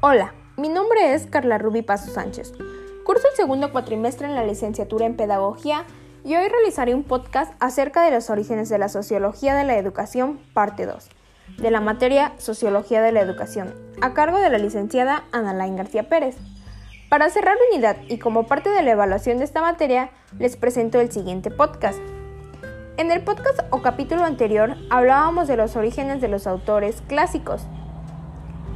Hola, mi nombre es Carla Rubí Paso Sánchez. Curso el segundo cuatrimestre en la licenciatura en Pedagogía y hoy realizaré un podcast acerca de los orígenes de la sociología de la educación, parte 2, de la materia Sociología de la Educación, a cargo de la licenciada Ana Lain García Pérez. Para cerrar unidad y como parte de la evaluación de esta materia, les presento el siguiente podcast. En el podcast o capítulo anterior hablábamos de los orígenes de los autores clásicos,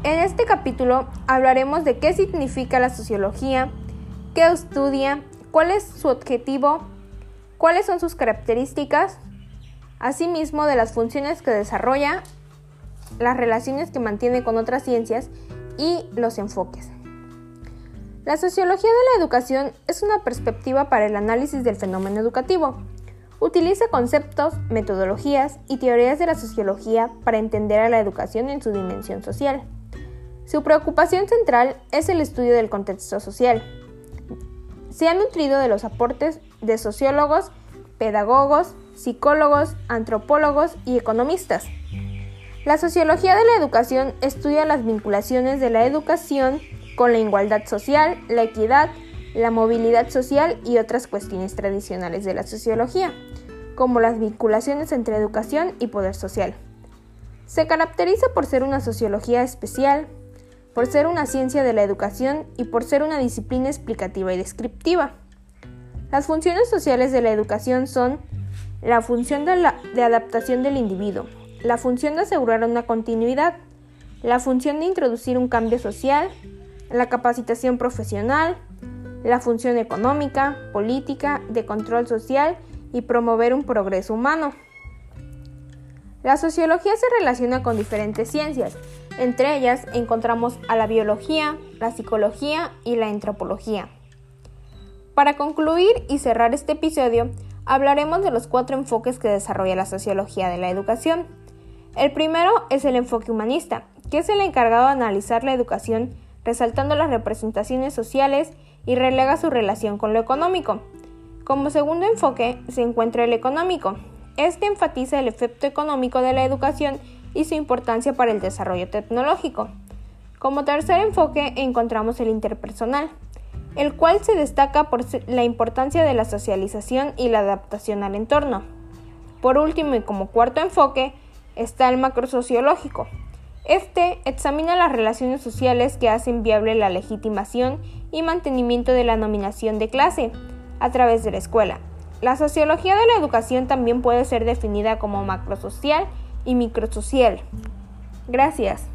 en este capítulo hablaremos de qué significa la sociología, qué estudia, cuál es su objetivo, cuáles son sus características, asimismo de las funciones que desarrolla, las relaciones que mantiene con otras ciencias y los enfoques. La sociología de la educación es una perspectiva para el análisis del fenómeno educativo. Utiliza conceptos, metodologías y teorías de la sociología para entender a la educación en su dimensión social. Su preocupación central es el estudio del contexto social. Se ha nutrido de los aportes de sociólogos, pedagogos, psicólogos, antropólogos y economistas. La sociología de la educación estudia las vinculaciones de la educación con la igualdad social, la equidad, la movilidad social y otras cuestiones tradicionales de la sociología, como las vinculaciones entre educación y poder social. Se caracteriza por ser una sociología especial, por ser una ciencia de la educación y por ser una disciplina explicativa y descriptiva. Las funciones sociales de la educación son la función de, adaptación del individuo, la función de asegurar una continuidad, la función de introducir un cambio social, la capacitación profesional, la función económica, política, de control social y promover un progreso humano. La sociología se relaciona con diferentes ciencias, entre ellas encontramos a la biología, la psicología y la antropología. Para concluir y cerrar este episodio, hablaremos de los cuatro enfoques que desarrolla la sociología de la educación. El primero es el enfoque humanista, que es el encargado de analizar la educación resaltando las representaciones sociales y relega su relación con lo económico. Como segundo enfoque se encuentra el económico. Este enfatiza el efecto económico de la educación y su importancia para el desarrollo tecnológico. Como tercer enfoque encontramos el interpersonal, el cual se destaca por la importancia de la socialización y la adaptación al entorno. Por último y como cuarto enfoque está el macrosociológico. Este examina las relaciones sociales que hacen viable la legitimación y mantenimiento de la nominación de clase a través de la escuela. La sociología de la educación también puede ser definida como macrosocial y microsocial. Gracias.